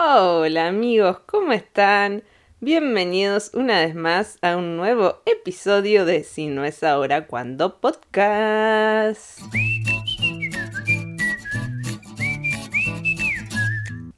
Hola amigos, ¿cómo están? Bienvenidos una vez más a un nuevo episodio de Si no es ahora, cuando podcast.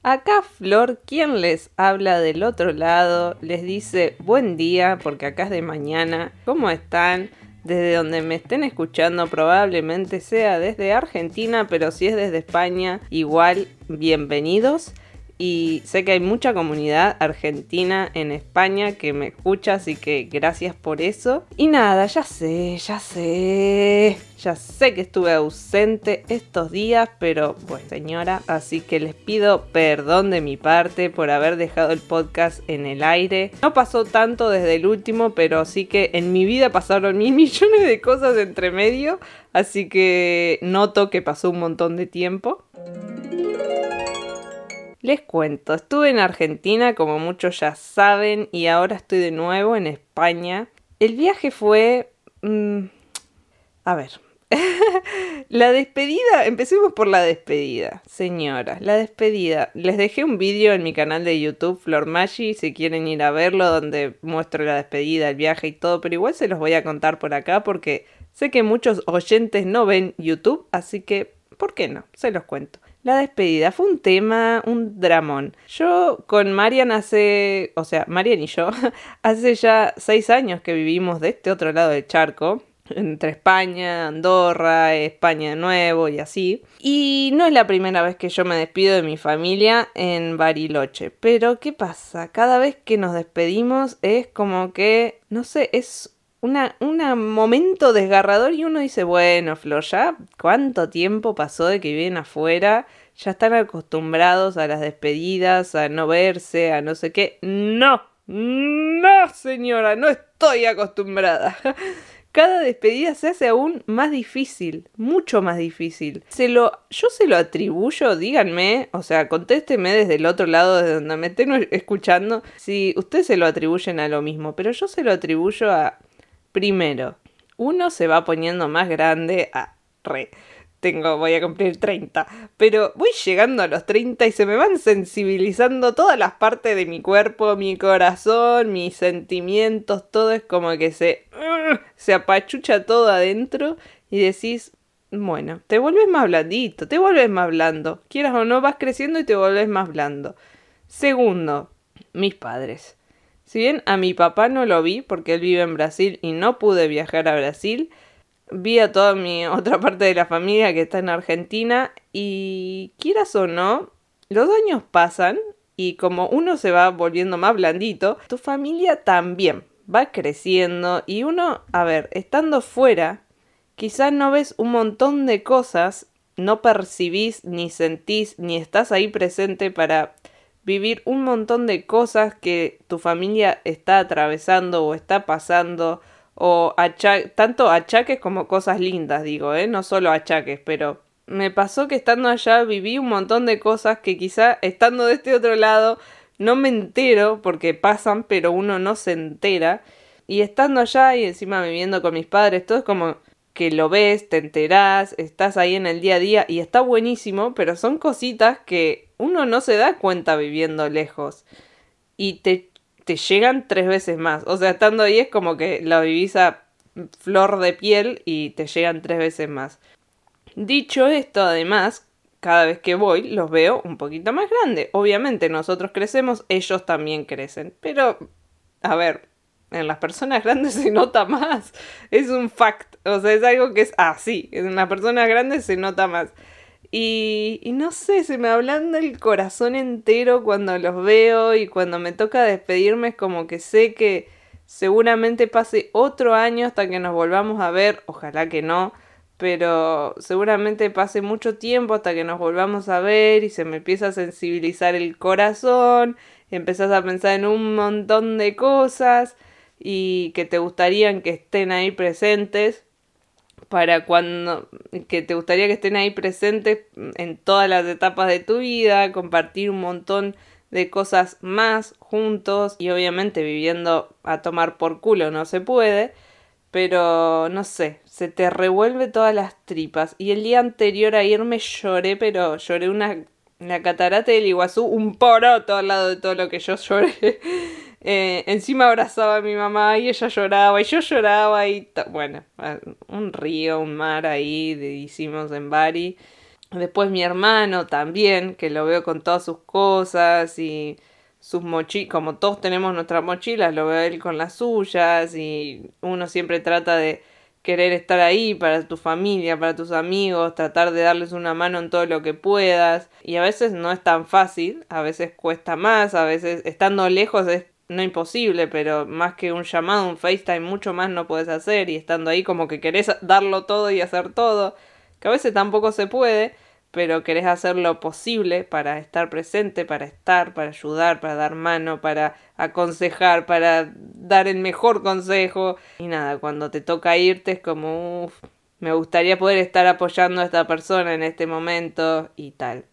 Acá Flor, quien les habla del otro lado, les dice buen día porque acá es de mañana. ¿Cómo están? Desde donde me estén escuchando probablemente sea desde Argentina, pero si es desde España, igual bienvenidos y sé que hay mucha comunidad argentina en España que me escucha, así que gracias por eso. Y nada, ya sé, ya sé, ya sé que estuve ausente estos días, pero bueno, señora, así que les pido perdón de mi parte por haber dejado el podcast en el aire. No pasó tanto desde el último, pero sí que en mi vida pasaron mil millones de cosas entre medio, así que noto que pasó un montón de tiempo. Les cuento, estuve en Argentina, como muchos ya saben, y ahora estoy de nuevo en España. El viaje fue... Mm, a ver. la despedida, empecemos por la despedida, señora. La despedida. Les dejé un vídeo en mi canal de YouTube, Flor Maggi, si quieren ir a verlo, donde muestro la despedida, el viaje y todo, pero igual se los voy a contar por acá porque sé que muchos oyentes no ven YouTube, así que, ¿por qué no? Se los cuento. La despedida fue un tema, un dramón. Yo con Marian hace, o sea, Marian y yo, hace ya seis años que vivimos de este otro lado del charco, entre España, Andorra, España de nuevo y así. Y no es la primera vez que yo me despido de mi familia en Bariloche. Pero, ¿qué pasa? Cada vez que nos despedimos es como que, no sé, es un momento desgarrador y uno dice, bueno, Flor, ya cuánto tiempo pasó de que viven afuera, ya están acostumbrados a las despedidas, a no verse, a no sé qué. No, no, señora, no estoy acostumbrada. Cada despedida se hace aún más difícil, mucho más difícil. Se lo, yo se lo atribuyo, díganme, o sea, contésteme desde el otro lado, de donde me estén escuchando, si ustedes se lo atribuyen a lo mismo, pero yo se lo atribuyo a Primero, uno se va poniendo más grande a re. Tengo, voy a cumplir 30, pero voy llegando a los 30 y se me van sensibilizando todas las partes de mi cuerpo, mi corazón, mis sentimientos, todo es como que se, se apachucha todo adentro y decís, bueno, te vuelves más blandito, te vuelves más blando, quieras o no, vas creciendo y te vuelves más blando. Segundo, mis padres. Si bien a mi papá no lo vi porque él vive en Brasil y no pude viajar a Brasil, vi a toda mi otra parte de la familia que está en Argentina y quieras o no, los años pasan y como uno se va volviendo más blandito, tu familia también va creciendo y uno, a ver, estando fuera, quizás no ves un montón de cosas, no percibís ni sentís ni estás ahí presente para vivir un montón de cosas que tu familia está atravesando o está pasando, o tanto achaques como cosas lindas, digo, ¿eh? no solo achaques, pero me pasó que estando allá viví un montón de cosas que quizá estando de este otro lado no me entero porque pasan, pero uno no se entera. Y estando allá y encima viviendo con mis padres, todo es como que lo ves, te enterás, estás ahí en el día a día y está buenísimo, pero son cositas que uno no se da cuenta viviendo lejos y te, te llegan tres veces más. O sea, estando ahí es como que la vivís a flor de piel y te llegan tres veces más. Dicho esto, además, cada vez que voy los veo un poquito más grande. Obviamente nosotros crecemos, ellos también crecen. Pero, a ver, en las personas grandes se nota más. Es un fact. O sea, es algo que es así. en las personas grandes se nota más. Y, no sé, se me ablanda el corazón entero cuando los veo y cuando me toca despedirme es como que sé que seguramente pase otro año hasta que nos volvamos a ver, ojalá que no, pero seguramente pase mucho tiempo hasta que nos volvamos a ver y se me empieza a sensibilizar el corazón, empezás a pensar en un montón de cosas y que te gustarían que estén ahí presentes para cuando que te gustaría que estén ahí presentes en todas las etapas de tu vida, compartir un montón de cosas más juntos y obviamente viviendo a tomar por culo no se puede, pero no sé, se te revuelve todas las tripas y el día anterior a irme lloré, pero lloré una la catarata del Iguazú, un poroto al lado de todo lo que yo lloré. Eh, encima abrazaba a mi mamá y ella lloraba y yo lloraba y bueno, un río, un mar ahí hicimos en Bari. Después mi hermano también, que lo veo con todas sus cosas y sus mochilas, como todos tenemos nuestras mochilas, lo veo él con las suyas y uno siempre trata de querer estar ahí para tu familia, para tus amigos, tratar de darles una mano en todo lo que puedas. Y a veces no es tan fácil, a veces cuesta más, a veces estando lejos es no imposible, pero más que un llamado, un FaceTime, mucho más no puedes hacer y estando ahí como que querés darlo todo y hacer todo, que a veces tampoco se puede, pero querés hacer lo posible para estar presente, para estar, para ayudar, para dar mano, para aconsejar, para dar el mejor consejo. Y nada, cuando te toca irte es como, uff, me gustaría poder estar apoyando a esta persona en este momento y tal.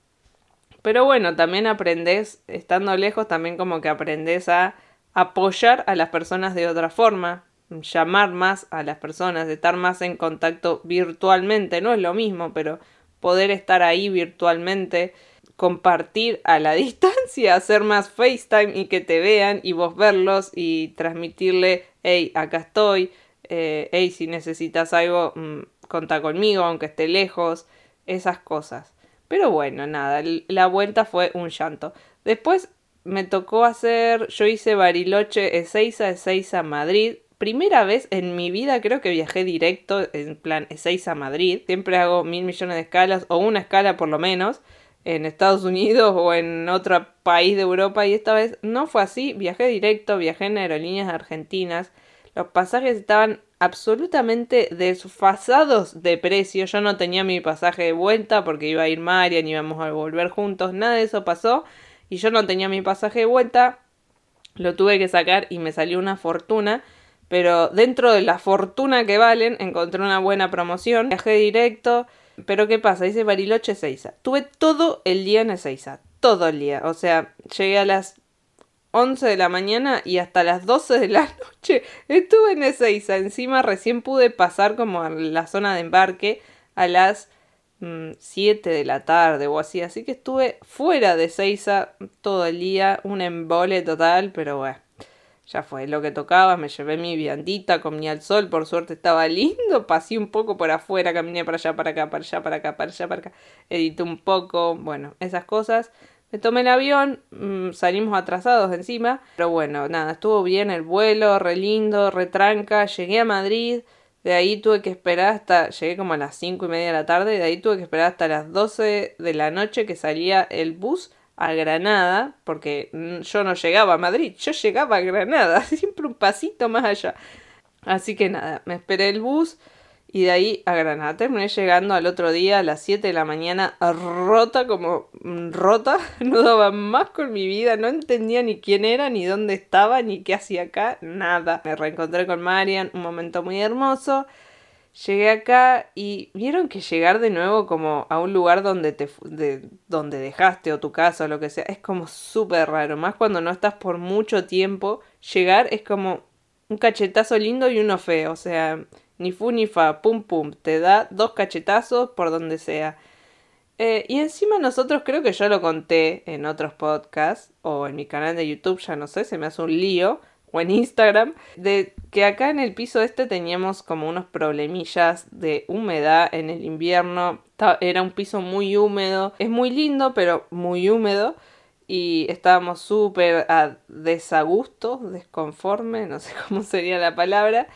Pero bueno, también aprendes, estando lejos, también como que aprendes a apoyar a las personas de otra forma, llamar más a las personas, estar más en contacto virtualmente, no es lo mismo, pero poder estar ahí virtualmente, compartir a la distancia, hacer más FaceTime y que te vean y vos verlos y transmitirle, hey, acá estoy, eh, hey, si necesitas algo, mm, conta conmigo, aunque esté lejos, esas cosas. Pero bueno, nada, la vuelta fue un llanto. Después me tocó hacer, yo hice Bariloche, Ezeiza, Ezeiza, Madrid. Primera vez en mi vida creo que viajé directo, en plan Ezeiza, Madrid. Siempre hago mil millones de escalas, o una escala por lo menos, en Estados Unidos o en otro país de Europa. Y esta vez no fue así, viajé directo, viajé en aerolíneas argentinas. Los pasajes estaban absolutamente desfasados de precio. Yo no tenía mi pasaje de vuelta porque iba a ir Marian, íbamos a volver juntos. Nada de eso pasó y yo no tenía mi pasaje de vuelta, lo tuve que sacar y me salió una fortuna, pero dentro de la fortuna que valen encontré una buena promoción, viajé directo, pero ¿qué pasa? Dice Bariloche Seiza. Tuve todo el día en Ezeiza, todo el día, o sea, llegué a las 11 de la mañana y hasta las 12 de la noche estuve en Ezeiza. Encima recién pude pasar como a la zona de embarque a las 7 mm, de la tarde o así. Así que estuve fuera de Seiza todo el día, un embole total, pero bueno, ya fue lo que tocaba. Me llevé mi viandita, comí al sol, por suerte estaba lindo. Pasé un poco por afuera, caminé para allá, para acá, para allá, para acá, para allá, para acá. Edité un poco, bueno, esas cosas. Me tomé el avión, mm, salimos atrasados encima, pero bueno, nada, estuvo bien el vuelo, re lindo, re tranca. Llegué a Madrid de ahí tuve que esperar hasta, llegué como a las cinco y media de la tarde, de ahí tuve que esperar hasta las 12 de la noche que salía el bus a Granada, porque yo no llegaba a Madrid, yo llegaba a Granada, siempre un pasito más allá. Así que nada, me esperé el bus, y de ahí a Granada. Terminé llegando al otro día a las 7 de la mañana rota como rota, no daba más con mi vida, no entendía ni quién era, ni dónde estaba, ni qué hacía acá, nada. Me reencontré con Marian, un momento muy hermoso. Llegué acá y vieron que llegar de nuevo como a un lugar donde te de, donde dejaste o tu casa o lo que sea es como súper raro, más cuando no estás por mucho tiempo. Llegar es como un cachetazo lindo y uno feo, o sea, ni fu ni fa, pum pum, te da dos cachetazos por donde sea. Eh, y encima nosotros creo que yo lo conté en otros podcasts o en mi canal de YouTube, ya no sé, se me hace un lío, o en Instagram, de que acá en el piso este teníamos como unos problemillas de humedad en el invierno. Era un piso muy húmedo, es muy lindo, pero muy húmedo. Y estábamos súper a desagusto, desconforme, no sé cómo sería la palabra.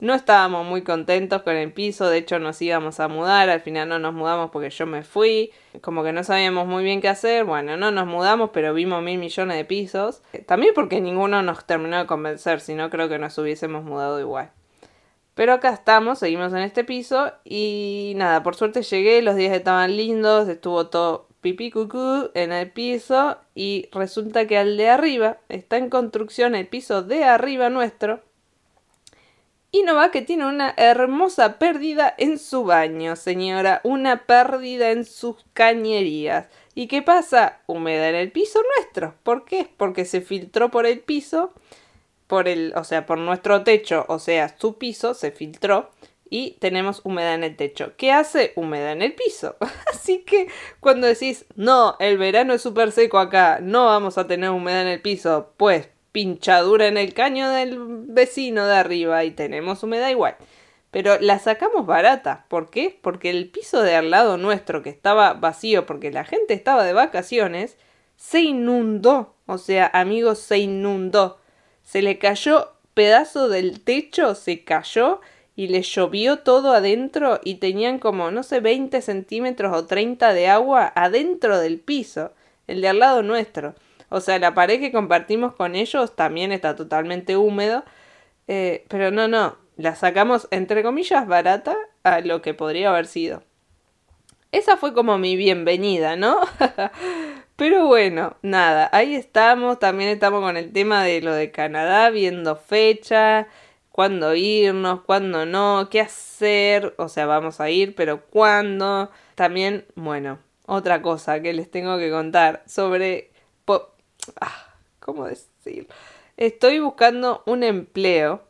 No estábamos muy contentos con el piso, de hecho nos íbamos a mudar, al final no nos mudamos porque yo me fui, como que no sabíamos muy bien qué hacer, bueno, no nos mudamos, pero vimos mil millones de pisos, también porque ninguno nos terminó de convencer, si no creo que nos hubiésemos mudado igual. Pero acá estamos, seguimos en este piso y nada, por suerte llegué, los días estaban lindos, estuvo todo pipí cucú en el piso y resulta que al de arriba está en construcción el piso de arriba nuestro y va que tiene una hermosa pérdida en su baño, señora, una pérdida en sus cañerías. ¿Y qué pasa? Humedad en el piso nuestro. ¿Por qué? Porque se filtró por el piso, por el, o sea, por nuestro techo, o sea, su piso se filtró y tenemos humedad en el techo. ¿Qué hace? Humedad en el piso. Así que cuando decís, no, el verano es súper seco acá, no vamos a tener humedad en el piso, pues pinchadura en el caño del vecino de arriba y tenemos humedad igual. Pero la sacamos barata. ¿Por qué? Porque el piso de al lado nuestro, que estaba vacío porque la gente estaba de vacaciones, se inundó. O sea, amigos, se inundó. Se le cayó pedazo del techo, se cayó y le llovió todo adentro y tenían como, no sé, 20 centímetros o 30 de agua adentro del piso, el de al lado nuestro. O sea, la pared que compartimos con ellos también está totalmente húmedo. Eh, pero no, no, la sacamos entre comillas barata a lo que podría haber sido. Esa fue como mi bienvenida, ¿no? Pero bueno, nada, ahí estamos, también estamos con el tema de lo de Canadá, viendo fecha, cuándo irnos, cuándo no, qué hacer, o sea, vamos a ir, pero cuándo. También, bueno, otra cosa que les tengo que contar sobre... Ah, ¿Cómo decir? Estoy buscando un empleo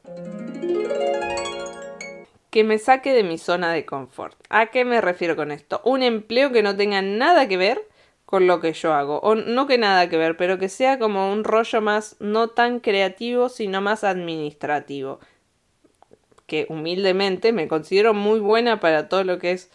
que me saque de mi zona de confort. ¿A qué me refiero con esto? Un empleo que no tenga nada que ver con lo que yo hago. O no que nada que ver, pero que sea como un rollo más no tan creativo, sino más administrativo. Que humildemente me considero muy buena para todo lo que es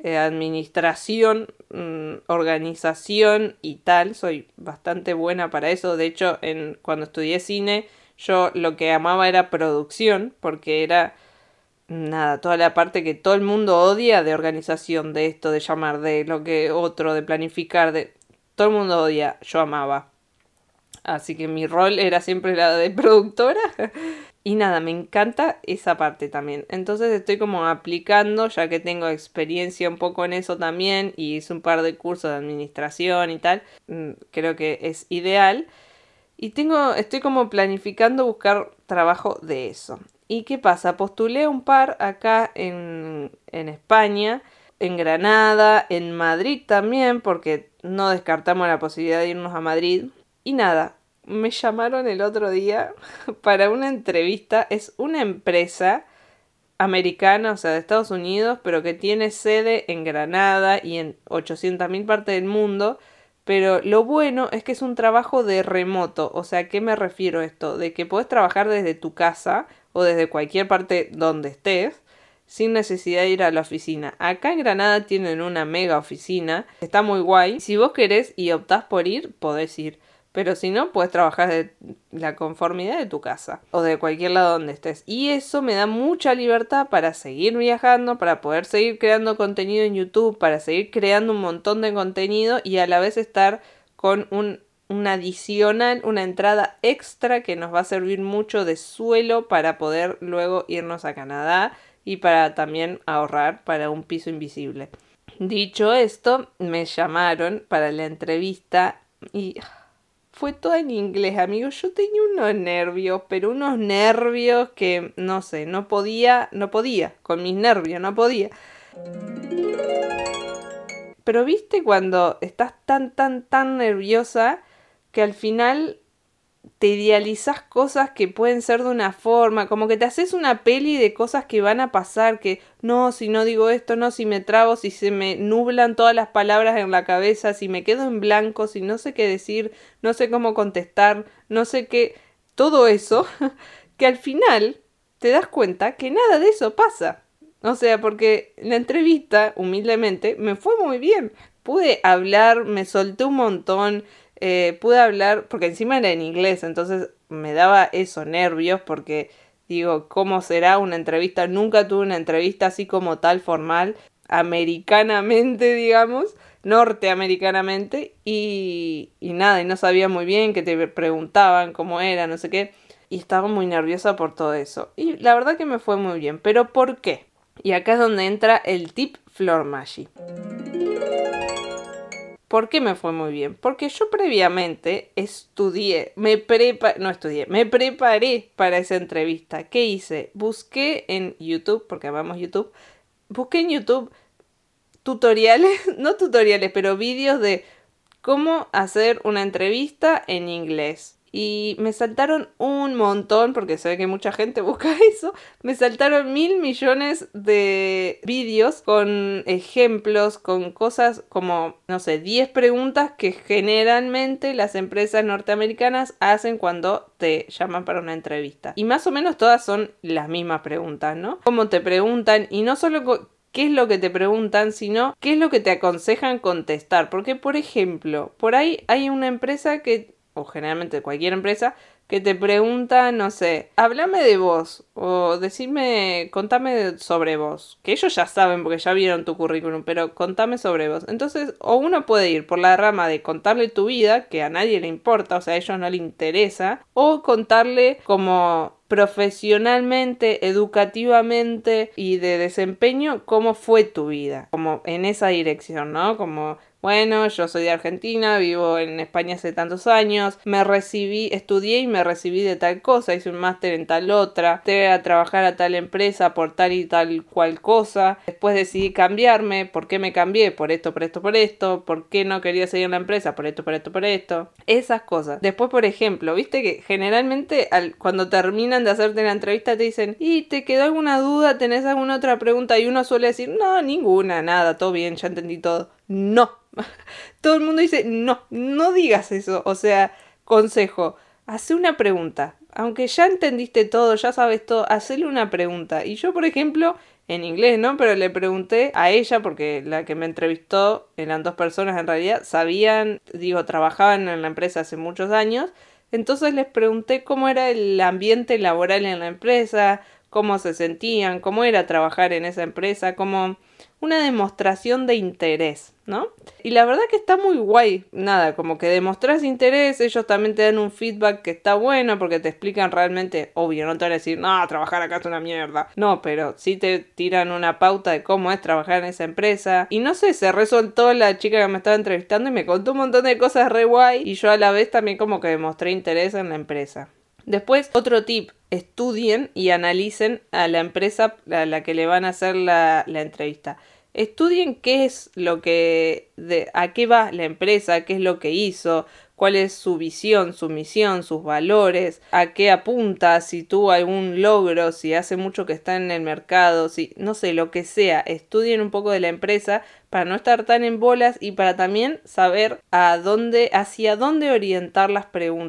eh, administración, mm, organización y tal. Soy bastante buena para eso. De hecho, en, cuando estudié cine, yo lo que amaba era producción, porque era nada, toda la parte que todo el mundo odia de organización, de esto, de llamar, de lo que otro, de planificar, de todo el mundo odia, yo amaba. Así que mi rol era siempre la de productora. y nada, me encanta esa parte también. Entonces estoy como aplicando, ya que tengo experiencia un poco en eso también y hice un par de cursos de administración y tal. Mm, creo que es ideal. Y tengo, estoy como planificando buscar trabajo de eso. ¿Y qué pasa? Postulé un par acá en, en España, en Granada, en Madrid también, porque no descartamos la posibilidad de irnos a Madrid. Y nada, me llamaron el otro día para una entrevista. Es una empresa americana, o sea, de Estados Unidos, pero que tiene sede en Granada y en 800.000 partes del mundo. Pero lo bueno es que es un trabajo de remoto. O sea, ¿a qué me refiero esto? De que puedes trabajar desde tu casa o desde cualquier parte donde estés sin necesidad de ir a la oficina. Acá en Granada tienen una mega oficina, está muy guay. Si vos querés y optás por ir, podés ir. Pero si no, puedes trabajar de la conformidad de tu casa o de cualquier lado donde estés. Y eso me da mucha libertad para seguir viajando, para poder seguir creando contenido en YouTube, para seguir creando un montón de contenido y a la vez estar con un una adicional, una entrada extra que nos va a servir mucho de suelo para poder luego irnos a Canadá y para también ahorrar para un piso invisible. Dicho esto, me llamaron para la entrevista y fue todo en inglés, amigos. Yo tenía unos nervios, pero unos nervios que no sé, no podía, no podía, con mis nervios, no podía. Pero viste cuando estás tan, tan, tan nerviosa que al final te idealizas cosas que pueden ser de una forma, como que te haces una peli de cosas que van a pasar, que no, si no digo esto, no, si me trago, si se me nublan todas las palabras en la cabeza, si me quedo en blanco, si no sé qué decir, no sé cómo contestar, no sé qué, todo eso, que al final te das cuenta que nada de eso pasa. O sea, porque la entrevista, humildemente, me fue muy bien. Pude hablar, me solté un montón, eh, pude hablar, porque encima era en inglés, entonces me daba eso, nervios, porque digo, ¿cómo será una entrevista? Nunca tuve una entrevista así como tal formal, americanamente, digamos, norteamericanamente, y, y nada, y no sabía muy bien, que te preguntaban cómo era, no sé qué, y estaba muy nerviosa por todo eso. Y la verdad que me fue muy bien, pero ¿por qué? Y acá es donde entra el tip Floor Magic. ¿Por qué me fue muy bien? Porque yo previamente estudié, me preparé, no estudié, me preparé para esa entrevista. ¿Qué hice? Busqué en YouTube, porque amamos YouTube, busqué en YouTube tutoriales, no tutoriales, pero vídeos de cómo hacer una entrevista en inglés. Y me saltaron un montón, porque ve que mucha gente busca eso, me saltaron mil millones de vídeos con ejemplos, con cosas como, no sé, 10 preguntas que generalmente las empresas norteamericanas hacen cuando te llaman para una entrevista. Y más o menos todas son las mismas preguntas, ¿no? Como te preguntan, y no solo qué es lo que te preguntan, sino qué es lo que te aconsejan contestar. Porque, por ejemplo, por ahí hay una empresa que o generalmente cualquier empresa, que te pregunta, no sé, háblame de vos o decime, contame sobre vos, que ellos ya saben porque ya vieron tu currículum, pero contame sobre vos. Entonces, o uno puede ir por la rama de contarle tu vida, que a nadie le importa, o sea, a ellos no le interesa, o contarle como profesionalmente, educativamente y de desempeño cómo fue tu vida, como en esa dirección, ¿no? Como bueno, yo soy de Argentina, vivo en España hace tantos años, me recibí, estudié y me recibí de tal cosa, hice un máster en tal otra, entré a trabajar a tal empresa por tal y tal cual cosa, después decidí cambiarme, ¿por qué me cambié? Por esto, por esto, por esto, ¿por qué no quería seguir en la empresa? Por esto, por esto, por esto, esas cosas. Después, por ejemplo, viste que generalmente al, cuando terminan de hacerte la entrevista te dicen, ¿y te quedó alguna duda? ¿Tenés alguna otra pregunta? Y uno suele decir, no, ninguna, nada, todo bien, ya entendí todo. No, todo el mundo dice, no, no digas eso. O sea, consejo, hace una pregunta. Aunque ya entendiste todo, ya sabes todo, hacele una pregunta. Y yo, por ejemplo, en inglés, ¿no? Pero le pregunté a ella, porque la que me entrevistó eran dos personas en realidad, sabían, digo, trabajaban en la empresa hace muchos años. Entonces les pregunté cómo era el ambiente laboral en la empresa, cómo se sentían, cómo era trabajar en esa empresa, cómo una demostración de interés, ¿no? Y la verdad que está muy guay, nada, como que demostras interés, ellos también te dan un feedback que está bueno porque te explican realmente, obvio, no te van a decir, no, trabajar acá es una mierda, no, pero sí te tiran una pauta de cómo es trabajar en esa empresa. Y no sé, se resoltó la chica que me estaba entrevistando y me contó un montón de cosas re guay y yo a la vez también como que demostré interés en la empresa. Después, otro tip, estudien y analicen a la empresa a la que le van a hacer la, la entrevista. Estudien qué es lo que, de, a qué va la empresa, qué es lo que hizo, cuál es su visión, su misión, sus valores, a qué apunta, si tuvo algún logro, si hace mucho que está en el mercado, si no sé, lo que sea, estudien un poco de la empresa para no estar tan en bolas y para también saber a dónde, hacia dónde orientar las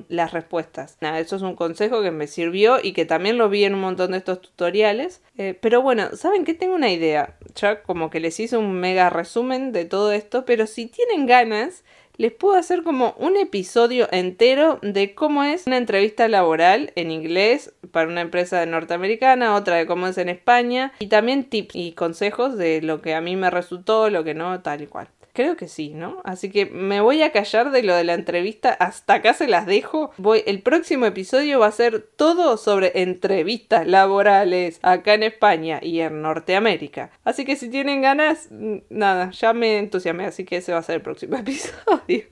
las respuestas. Eso es un consejo que me sirvió y que también lo vi en un montón de estos tutoriales. Eh, pero bueno, ¿saben qué? Tengo una idea. Ya como que les hice un mega resumen de todo esto, pero si tienen ganas, les puedo hacer como un episodio entero de cómo es una entrevista laboral en inglés para una empresa norteamericana, otra de cómo es en España y también tips y consejos de lo que a mí me resultó, lo que no, tal y cual. Creo que sí, ¿no? Así que me voy a callar de lo de la entrevista. Hasta acá se las dejo. El próximo episodio va a ser todo sobre entrevistas laborales acá en España y en Norteamérica. Así que si tienen ganas, nada, ya me entusiasmé. Así que ese va a ser el próximo episodio.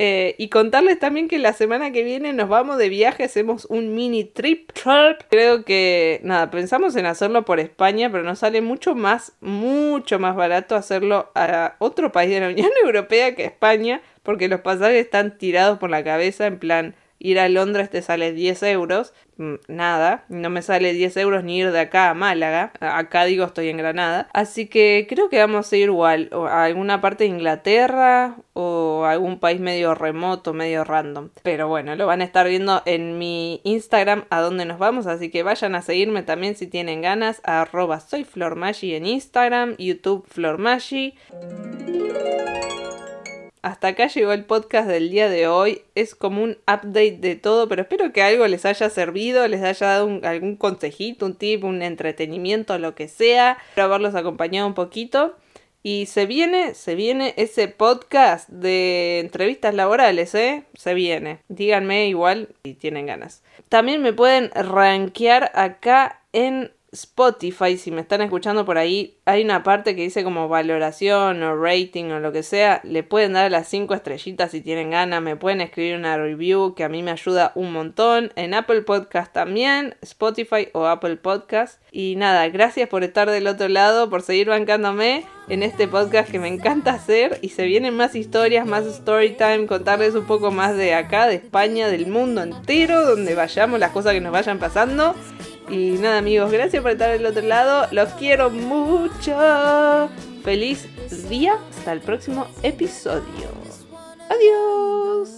Eh, y contarles también que la semana que viene nos vamos de viaje, hacemos un mini trip. Creo que, nada, pensamos en hacerlo por España, pero nos sale mucho más, mucho más barato hacerlo a otro país de la Unión Europea que España, porque los pasajes están tirados por la cabeza en plan ir a Londres te sale 10 euros, mm, nada, no me sale 10 euros ni ir de acá a Málaga, acá digo estoy en Granada, así que creo que vamos a ir igual a alguna parte de Inglaterra o a algún país medio remoto, medio random, pero bueno, lo van a estar viendo en mi Instagram a dónde nos vamos, así que vayan a seguirme también si tienen ganas, arroba soy en Instagram, YouTube Flormagi. Hasta acá llegó el podcast del día de hoy. Es como un update de todo, pero espero que algo les haya servido, les haya dado algún consejito, un tip, un entretenimiento, lo que sea. Espero haberlos acompañado un poquito. Y se viene, se viene ese podcast de entrevistas laborales, ¿eh? Se viene. Díganme igual si tienen ganas. También me pueden rankear acá en Spotify, si me están escuchando por ahí, hay una parte que dice como valoración o rating o lo que sea. Le pueden dar las 5 estrellitas si tienen ganas. Me pueden escribir una review que a mí me ayuda un montón. En Apple Podcast también, Spotify o Apple Podcast. Y nada, gracias por estar del otro lado, por seguir bancándome en este podcast que me encanta hacer. Y se vienen más historias, más story time, contarles un poco más de acá, de España, del mundo entero, donde vayamos, las cosas que nos vayan pasando. Y nada amigos, gracias por estar del otro lado. Los quiero mucho. Feliz día. Hasta el próximo episodio. Adiós.